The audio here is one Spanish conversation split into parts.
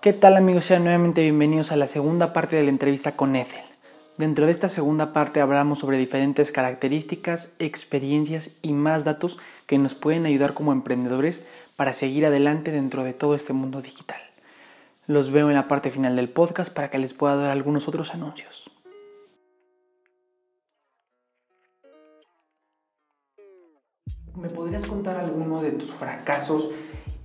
¿Qué tal amigos? Sean nuevamente bienvenidos a la segunda parte de la entrevista con Ethel. Dentro de esta segunda parte hablamos sobre diferentes características, experiencias y más datos que nos pueden ayudar como emprendedores para seguir adelante dentro de todo este mundo digital. Los veo en la parte final del podcast para que les pueda dar algunos otros anuncios. ¿Me podrías contar alguno de tus fracasos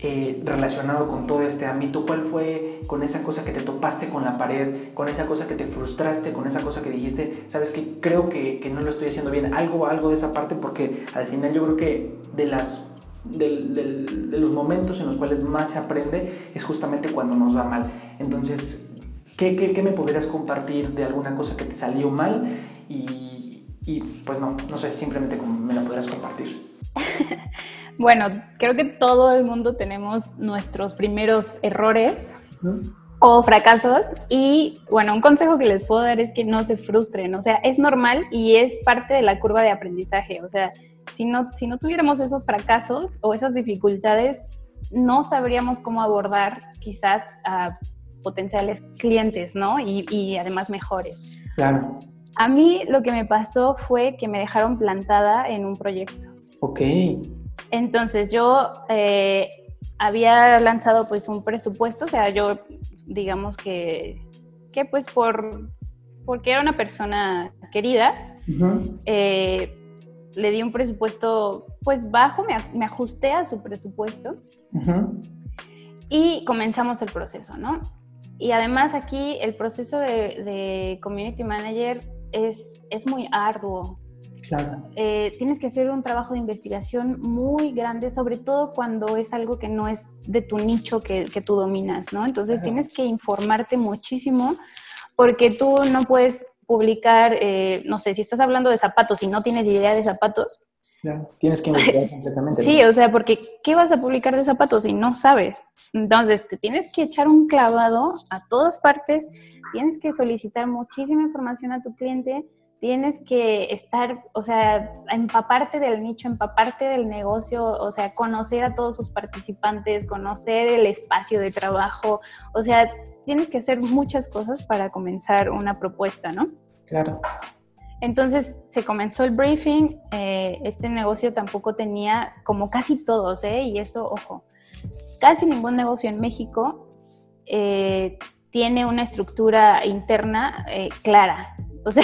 eh, relacionado con todo este ámbito? ¿Cuál fue con esa cosa que te topaste con la pared, con esa cosa que te frustraste, con esa cosa que dijiste, sabes que creo que, no lo estoy haciendo bien? Algo, algo de esa parte, porque al final yo creo que de las de los momentos en los cuales más se aprende es justamente cuando nos va mal. Entonces, ¿qué, qué, qué me podrías compartir de alguna cosa que te salió mal? Y, y pues no, no sé, simplemente me la podrías compartir. bueno, creo que todo el mundo tenemos nuestros primeros errores o fracasos y bueno, un consejo que les puedo dar es que no se frustren, o sea, es normal y es parte de la curva de aprendizaje, o sea, si no, si no tuviéramos esos fracasos o esas dificultades, no sabríamos cómo abordar quizás a potenciales clientes, ¿no? Y, y además mejores. Claro. A mí lo que me pasó fue que me dejaron plantada en un proyecto. Ok. Entonces yo eh, había lanzado pues un presupuesto, o sea, yo digamos que, que pues por, porque era una persona querida, eh, le di un presupuesto pues bajo, me, ajusté a su presupuesto y comenzamos el proceso, ¿no? Y además aquí el proceso de, de community manager es, es muy arduo, eh, tienes que hacer un trabajo de investigación muy grande, sobre todo cuando es algo que no es de tu nicho que, que tú dominas, ¿no? Entonces tienes que informarte muchísimo porque tú no puedes publicar, eh, no sé, si estás hablando de zapatos y no tienes idea de zapatos. tienes que investigar completamente. Sí, o sea, porque ¿qué vas a publicar de zapatos si no sabes? Entonces, te tienes que echar un clavado a todas partes, tienes que solicitar muchísima información a tu cliente tienes que estar, o sea, empaparte del nicho, empaparte del negocio, o sea, conocer a todos sus participantes, conocer el espacio de trabajo, o sea, tienes que hacer muchas cosas para comenzar una propuesta, ¿no? Claro. Entonces se comenzó el briefing, eh, este negocio tampoco tenía, como casi todos, ¿eh? y eso, ojo, casi ningún negocio en México eh, tiene una estructura interna eh, clara. O sea,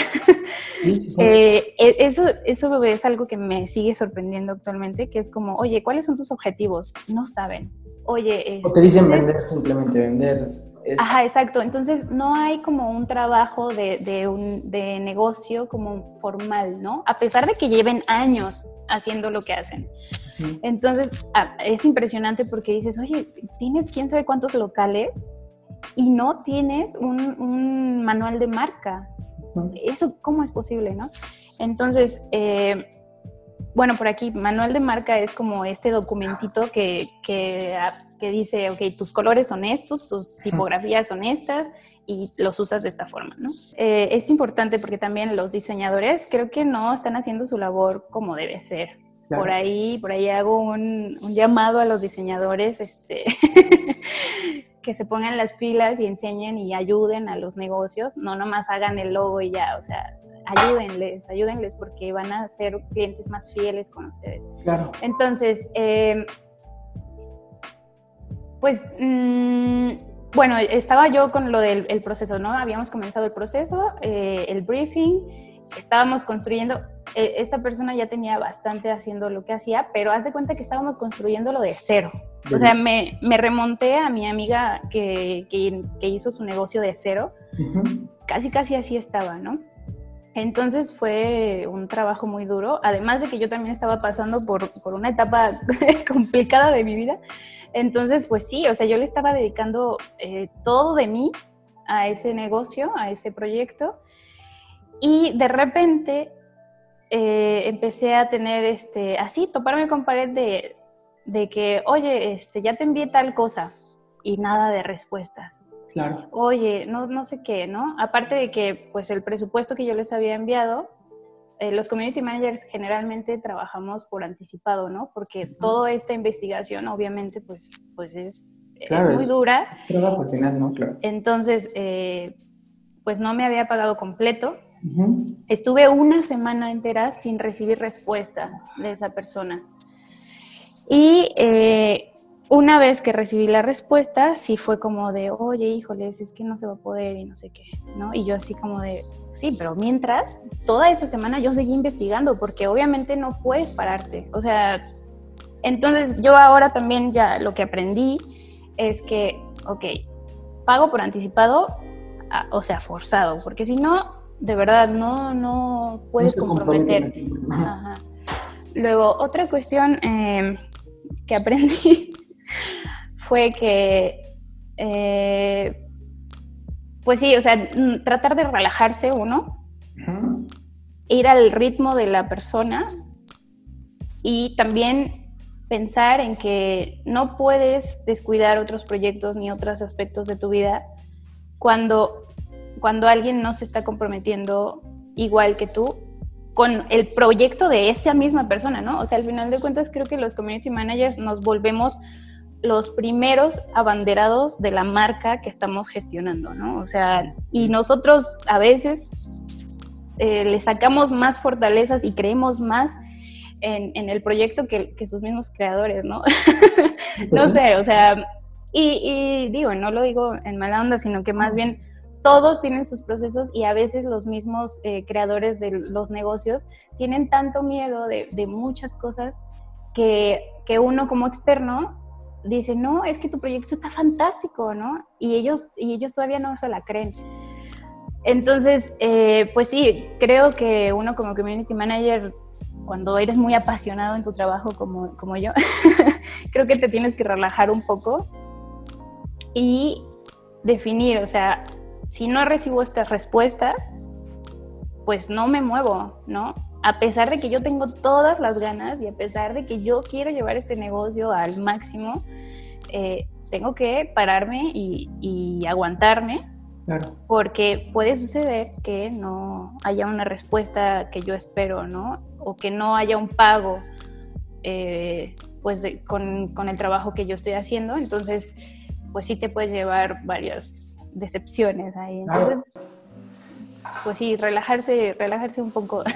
eh, e, eso, eso es algo que me sigue sorprendiendo actualmente, que es como, oye, ¿cuáles son tus objetivos? No saben. Oye, o te dicen vender, simplemente vender. Ajá, exacto. Entonces no hay como un trabajo de, de, un, de negocio como formal, ¿no? A pesar de que lleven años haciendo lo que hacen. Entonces ah, es impresionante porque dices, oye, tienes quién sabe cuántos locales y no tienes un, un manual de marca. ¿Eso cómo es posible, no? Entonces, eh, bueno, por aquí, manual de marca es como este documentito que, que, ah, que, dice, ok, tus colores son estos, tus tipografías son estas y los usas de esta forma, ¿no? Eh, es importante porque también los diseñadores creo que no están haciendo su labor como debe ser. Por ahí, por ahí hago un, un llamado a los diseñadores, este, que se pongan las pilas y enseñen y ayuden a los negocios, no nomás hagan el logo y ya, o sea, ayúdenles, ayúdenles porque van a ser clientes más fieles con ustedes. Claro. Entonces, eh, pues, mm, bueno, estaba yo con lo del proceso, ¿no? Habíamos comenzado el proceso, eh, el briefing, estábamos construyendo, eh, esta persona ya tenía bastante haciendo lo que hacía, pero haz de cuenta que estábamos construyendo lo de cero. O sea, me, me, remonté a mi amiga que, que, hizo su negocio de cero. Casi, casi así estaba, ¿no? Entonces fue un trabajo muy duro, además de que yo también estaba pasando por, por, una etapa complicada de mi vida. Entonces, pues sí, o sea, yo le estaba dedicando eh, todo de mí a ese negocio, a ese proyecto. Y de repente eh, empecé a tener, este, así, toparme con pared de, de que, oye, este, ya te envié tal cosa y nada de respuestas. Claro. Oye, no, no sé qué, ¿no? Aparte de que, pues, el presupuesto que yo les había enviado, eh, los community managers generalmente trabajamos por anticipado, ¿no? Porque toda esta investigación, obviamente, pues, pues es es muy dura. Trabajo al final, ¿no? Claro. Entonces, eh, pues no me había pagado completo. Estuve una semana entera sin recibir respuesta de esa persona. Y eh, una vez que recibí la respuesta, sí fue como de, oye, híjoles, es que no se va a poder y no sé qué, ¿no? Y yo así como de, sí, pero mientras, toda esa semana yo seguí investigando porque obviamente no puedes pararte. O sea, entonces yo ahora también ya lo que aprendí es que, ok, pago por anticipado, o sea, forzado, porque si no, de verdad, no, no puedes comprometer. Luego, otra cuestión eh, que aprendí fue que, eh, pues sí, o sea, tratar de relajarse uno, ir al ritmo de la persona y también pensar en que no puedes descuidar otros proyectos ni otros aspectos de tu vida cuando, cuando alguien no se está comprometiendo igual que tú con el proyecto de esa misma persona, ¿no? O sea, al final de cuentas creo que los community managers nos volvemos los primeros abanderados de la marca que estamos gestionando, ¿no? O sea, y nosotros a veces eh, le sacamos más fortalezas y creemos más en, el proyecto que, sus mismos creadores, ¿no? no sé, o sea, y, digo, no lo digo en mala onda, sino que más bien todos tienen sus procesos y a veces los mismos eh, creadores de los negocios tienen tanto miedo de, muchas cosas que, que, uno como externo dice, no, es que tu proyecto está fantástico, ¿no? Y ellos, y ellos todavía no se la creen. Entonces, eh, pues sí, creo que uno como community manager, cuando eres muy apasionado en tu trabajo como, como yo, creo que te tienes que relajar un poco y definir, o sea, si no recibo estas respuestas, pues no me muevo, ¿no? a pesar de que yo tengo todas las ganas y a pesar de que yo quiero llevar este negocio al máximo, eh, tengo que pararme y, aguantarme. Porque puede suceder que no haya una respuesta que yo espero, ¿no? O que no haya un pago, eh, pues, con, con, el trabajo que yo estoy haciendo. Entonces, pues sí te puedes llevar varias decepciones ahí. Entonces, pues sí, relajarse, relajarse un poco.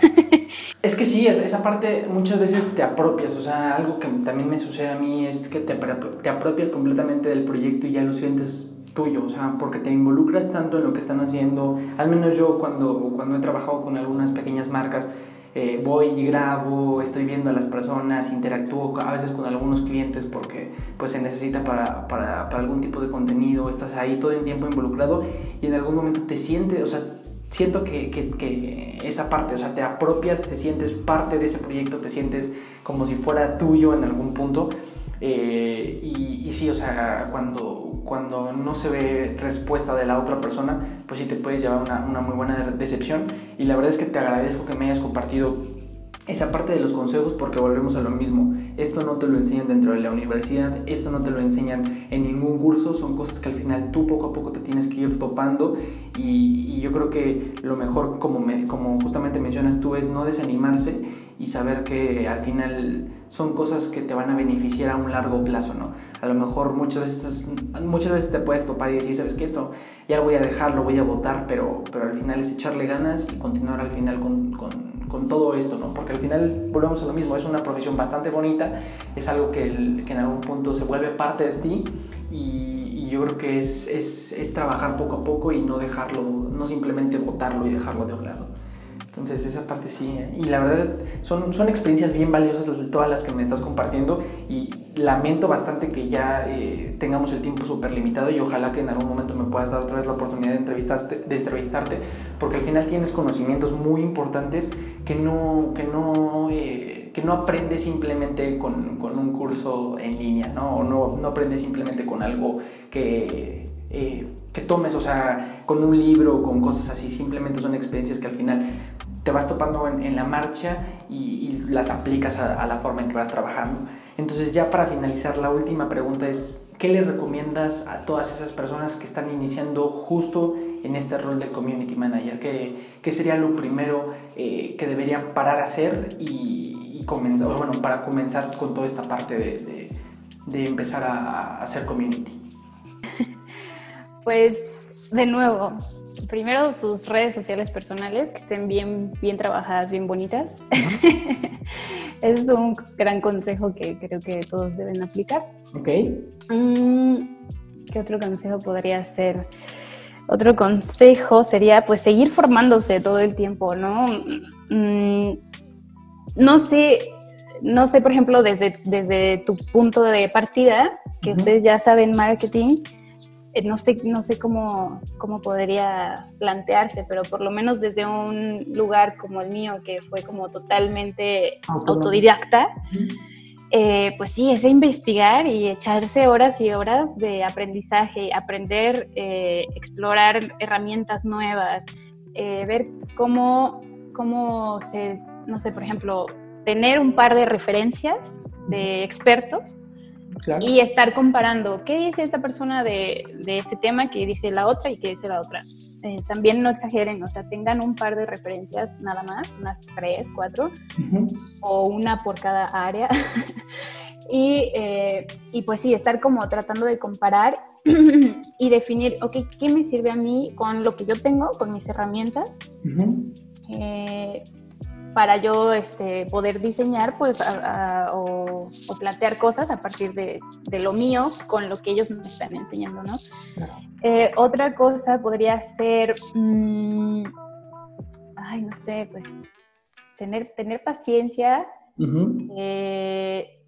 Es que sí, esa parte muchas veces te apropias, o sea, algo que también me sucede a mí es que te, te apropias completamente del proyecto y ya lo sientes tuyo, o sea, porque te involucras tanto en lo que están haciendo, al menos yo cuando, cuando he trabajado con algunas pequeñas marcas, eh, voy y grabo, estoy viendo a las personas, interactúo a veces con algunos clientes porque pues se necesita para, para, para algún tipo de contenido, estás ahí todo el tiempo involucrado y en algún momento te sientes, o sea, siento que, que, esa parte, o sea, te apropias, te sientes parte de ese proyecto, te sientes como si fuera tuyo en algún punto. Eh, y, y, sí, o sea, cuando, cuando no se ve respuesta de la otra persona, pues sí te puedes llevar una, una muy buena decepción. Y la verdad es que te agradezco que me hayas compartido esa parte de los consejos porque volvemos a lo mismo. Esto no te lo enseñan dentro de la universidad, esto no te lo enseñan en ningún curso, son cosas que al final tú poco a poco te tienes que ir topando y, yo creo que lo mejor, como, como justamente mencionas tú, es no desanimarse y saber que al final son cosas que te van a beneficiar a un largo plazo, ¿no? A lo mejor muchas veces, muchas veces te puedes topar y decir, ¿sabes qué? Esto ya lo voy a dejar, lo voy a votar, pero, pero al final es echarle ganas y continuar al final con, con con todo esto, ¿no? Porque al final volvemos a lo mismo, es una profesión bastante bonita, es algo que, en algún punto se vuelve parte de ti y, yo creo que es, es, es, trabajar poco a poco y no dejarlo, no simplemente botarlo y dejarlo de un lado. Entonces esa parte sí, ¿eh? y la verdad son, son experiencias bien valiosas todas las que me estás compartiendo y lamento bastante que ya eh, tengamos el tiempo súper limitado y ojalá que en algún momento me puedas dar otra vez la oportunidad de entrevistarte, de entrevistarte porque al final tienes conocimientos muy importantes que no, que no, eh, que no aprendes simplemente con, con, un curso en línea, ¿no? O no, no aprendes simplemente con algo que que tomes, o sea, con un libro, con cosas así, simplemente son experiencias que al final te vas topando en, la marcha y, las aplicas a, la forma en que vas trabajando. Entonces ya para finalizar, la última pregunta es, ¿qué le recomiendas a todas esas personas que están iniciando justo en este rol de community manager? ¿Qué, sería lo primero eh, que deberían parar a hacer y, comenzar, bueno, para comenzar con toda esta parte de, empezar a, hacer community? Pues de nuevo, primero sus redes sociales personales, que estén bien, bien trabajadas, bien bonitas. Ese es un gran consejo que creo que todos deben aplicar. Ok. Mm, ¿Qué otro consejo podría ser? Otro consejo sería pues seguir formándose todo el tiempo, ¿no? Mm, no sé, no sé, por ejemplo, desde, desde tu punto de partida, que ustedes ya saben marketing, no sé, no sé cómo, cómo podría plantearse, pero por lo menos desde un lugar como el mío, que fue como totalmente autodidacta, eh, pues sí, es investigar y echarse horas y horas de aprendizaje, aprender, eh, explorar herramientas nuevas, ver cómo, cómo se, no sé, por ejemplo, tener un par de referencias de expertos y estar comparando qué dice esta persona de, de, este tema, qué dice la otra y qué dice la otra. Eh, también no exageren, o sea, tengan un par de referencias nada más, unas tres, cuatro, o una por cada área. y, eh, y, pues sí, estar como tratando de comparar y definir, ok, ¿qué me sirve a mí con lo que yo tengo, con mis herramientas? Para yo este, poder diseñar pues, o, plantear cosas a partir de, lo mío con lo que ellos me están enseñando, ¿no? Eh, otra cosa podría ser, mm, ay, no sé, pues tener, tener paciencia eh,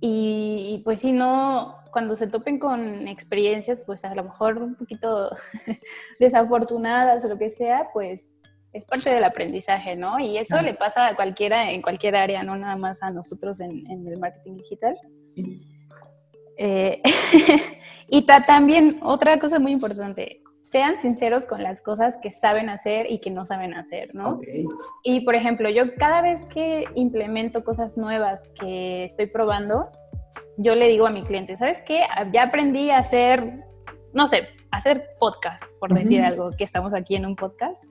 y, pues si no, cuando se topen con experiencias, pues a lo mejor un poquito desafortunadas o lo que sea, pues es parte del aprendizaje, ¿no? Y eso le pasa a cualquiera en cualquier área, no nada más a nosotros en, el marketing digital. Eh, y también otra cosa muy importante, sean sinceros con las cosas que saben hacer y que no saben hacer, ¿no? Y por ejemplo, yo cada vez que implemento cosas nuevas que estoy probando, yo le digo a mi cliente, ¿sabes qué? Ya aprendí a hacer, no sé, hacer podcast, por decir algo, que estamos aquí en un podcast.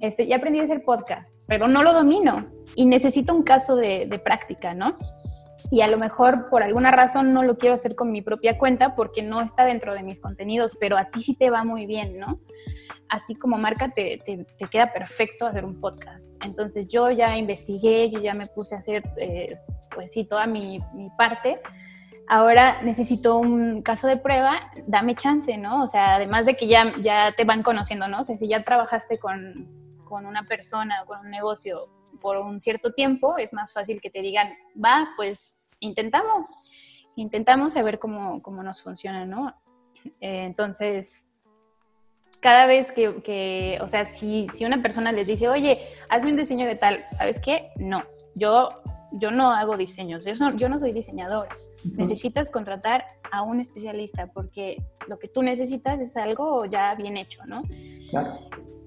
este, ya aprendí a hacer podcast, pero no lo domino y necesito un caso de, de práctica, ¿no? y a lo mejor por alguna razón no lo quiero hacer con mi propia cuenta porque no está dentro de mis contenidos, pero a ti sí te va muy bien, ¿no? A ti como marca te, te, queda perfecto hacer un podcast. Entonces yo ya investigué, yo ya me puse a hacer, eh, pues sí, toda mi, mi parte ahora necesito un caso de prueba, dame chance, ¿no? O sea, además de que ya, ya te van conociendo, ¿no? O sea, si ya trabajaste con, con una persona o con un negocio por un cierto tiempo, es más fácil que te digan, va, pues intentamos, intentamos a ver cómo, cómo nos funciona, ¿no? Eh, entonces, cada vez que, que, o sea, si, si una persona les dice, oye, hazme un diseño de tal, ¿sabes qué? No, yo yo no hago diseños, yo, yo no soy diseñadora. Necesitas contratar a un especialista porque lo que tú necesitas es algo ya bien hecho, ¿no? Claro.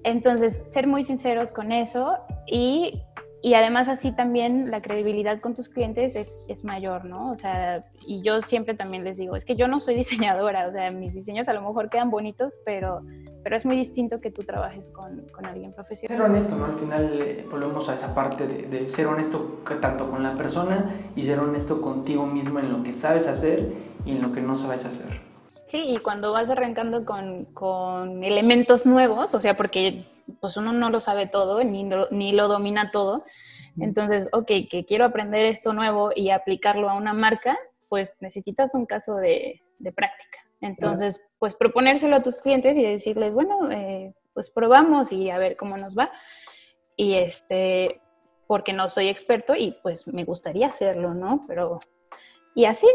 Entonces, ser muy sinceros con eso y, y, además así también la credibilidad con tus clientes es, es, mayor, ¿no? O sea, y yo siempre también les digo, es que yo no soy diseñadora, o sea, mis diseños a lo mejor quedan bonitos, pero pero es muy distinto que tú trabajes con, con alguien profesional. Ser honesto, ¿no? Al final eh, volvemos a esa parte de, de, ser honesto tanto con la persona y ser honesto contigo mismo en lo que sabes hacer y en lo que no sabes hacer. Sí, y cuando vas arrancando con, con elementos nuevos, o sea, porque pues uno no lo sabe todo, ni lo, ni lo domina todo, entonces, ok, que quiero aprender esto nuevo y aplicarlo a una marca, pues necesitas un caso de, de práctica. Entonces, pues proponérselo a tus clientes y decirles, bueno, eh, pues probamos y a ver cómo nos va. Y este, porque no soy experto y pues me gustaría hacerlo, ¿no? Pero, y así.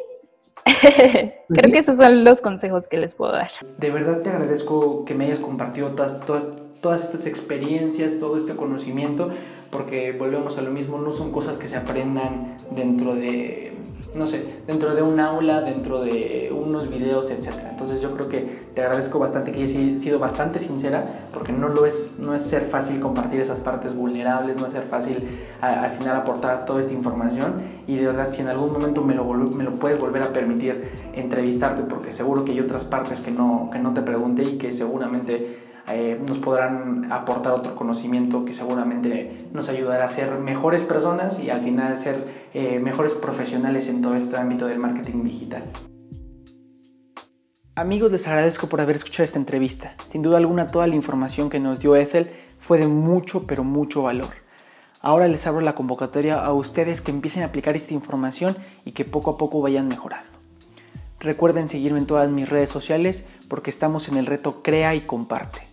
Pues Creo que esos son los consejos que les puedo dar. De verdad te agradezco que me hayas compartido todas, todas, todas estas experiencias, todo este conocimiento, porque volvemos a lo mismo, no son cosas que se aprendan dentro de no sé, dentro de un aula, dentro de unos videos, etc. Entonces yo creo que te agradezco bastante que hayas sido bastante sincera, porque no lo es, no es ser fácil compartir esas partes vulnerables, no es ser fácil al final aportar toda esta información y de verdad si en algún momento me lo, me lo puedes volver a permitir entrevistarte, porque seguro que hay otras partes que no, que no te pregunté y que seguramente eh, nos podrán aportar otro conocimiento que seguramente nos ayudará a ser mejores personas y al final ser eh, mejores profesionales en todo este ámbito del marketing digital. Amigos, les agradezco por haber escuchado esta entrevista. Sin duda alguna, toda la información que nos dio Ethel fue de mucho, pero mucho valor. Ahora les abro la convocatoria a ustedes que empiecen a aplicar esta información y que poco a poco vayan mejorando. Recuerden seguirme en todas mis redes sociales porque estamos en el reto Crea y Comparte.